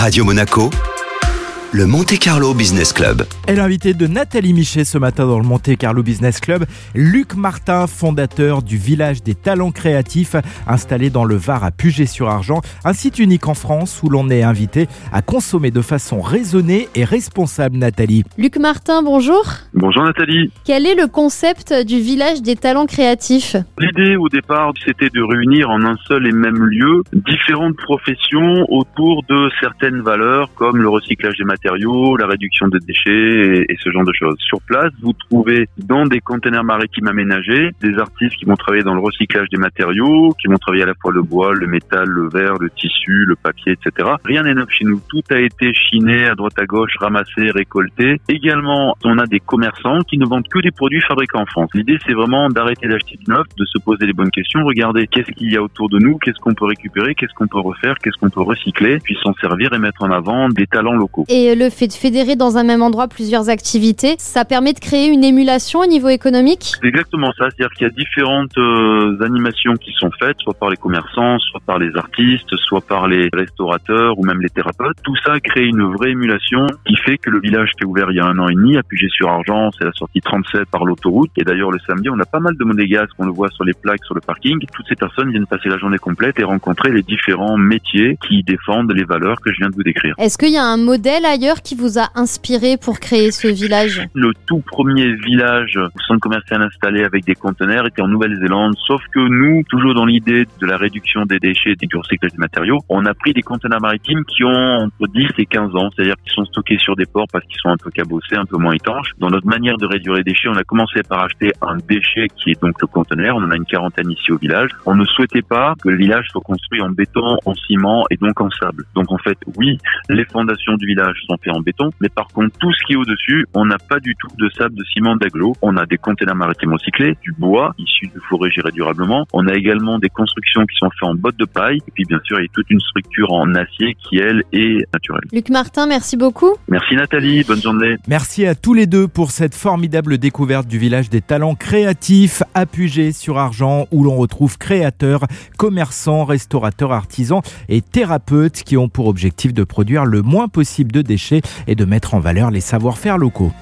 Radio Monaco, le Monte Carlo Business Club. Et l'invité de Nathalie Michet ce matin dans le Monte Carlo Business Club, Luc Martin, fondateur du village des talents créatifs, installé dans le Var à Puget-sur-Argent, un site unique en France où l'on est invité à consommer de façon raisonnée et responsable. Nathalie. Luc Martin, bonjour. Bonjour Nathalie. Quel est le concept du village des talents créatifs? L'idée au départ, c'était de réunir en un seul et même lieu différentes professions autour de certaines valeurs comme le recyclage des matériaux, la réduction des déchets et, ce genre de choses. Sur place, vous trouvez dans des containers maritimes aménagés des artistes qui vont travailler dans le recyclage des matériaux, qui vont travailler à la fois le bois, le métal, le verre, le tissu, le papier, etc. Rien n'est neuf chez nous. Tout a été chiné à droite à gauche, ramassé, récolté. Également, on a des commerçants qui ne vendent que des produits fabriqués en France. L'idée, c'est vraiment d'arrêter d'acheter du neuf, de se poser les bonnes questions, regarder qu'est-ce qu'il y a autour de nous, qu'est-ce qu'on peut récupérer, qu'est-ce qu'on peut refaire, qu'est-ce qu'on peut recycler, puis s'en servir et mettre en avant des talents locaux. Et le fait de fédérer dans un même endroit plusieurs activités, ça permet de créer une émulation au niveau économique? C'est exactement ça, c'est-à-dire qu'il y a différentes euh, animations qui sont faites, soit par les commerçants, soit par les artistes, soit par les restaurateurs ou même les thérapeutes. Tout ça crée une vraie émulation qui fait que le village qui est ouvert il y a un an et demi à Puget-sur-Argent, c'est la sortie 37 par l'autoroute. Et d'ailleurs, le samedi, on a pas mal de monégasques, on le voit sur les plaques sur le parking. Toutes ces personnes viennent passer la journée complète et rencontrer les différents métiers qui défendent les valeurs que je viens de vous décrire. Est-ce qu'il y a un modèle qui vous a inspiré pour créer ce village Le tout premier village, centre commercial installé avec des conteneurs, était en Nouvelle-Zélande. Sauf que nous, toujours dans l'idée de la réduction des déchets et du recyclage des matériaux, on a pris des conteneurs maritimes qui ont entre 10 et 15 ans, c'est-à-dire qui sont stockés sur des ports parce qu'ils sont un peu cabossés, un peu moins étanches. Dans notre manière de réduire les déchets, on a commencé par acheter un déchet qui est donc le conteneur. On en a une quarantaine ici au village. On ne souhaitait pas que le village soit construit en béton, en ciment et donc en sable. Donc en fait, oui, les fondations du village sont faites en béton, mais par contre, tout ce qui est au-dessus, on n'a pas du tout de sable, de ciment, d'agglo. On a des containers maritimes recyclés, du bois issu de forêt gérée durablement. On a également des constructions qui sont faites en bottes de paille. Et puis bien sûr, il y a toute une structure en acier qui, elle, est naturelle. Luc Martin, merci beaucoup. Merci Nathalie, bonne journée. Merci à tous les deux pour cette formidable découverte du village des talents créatifs à sur Argent où l'on retrouve créateurs, commerçants, restaurateurs, artisans et thérapeutes qui ont pour objectif de produire le moins possible de et de mettre en valeur les savoir-faire locaux.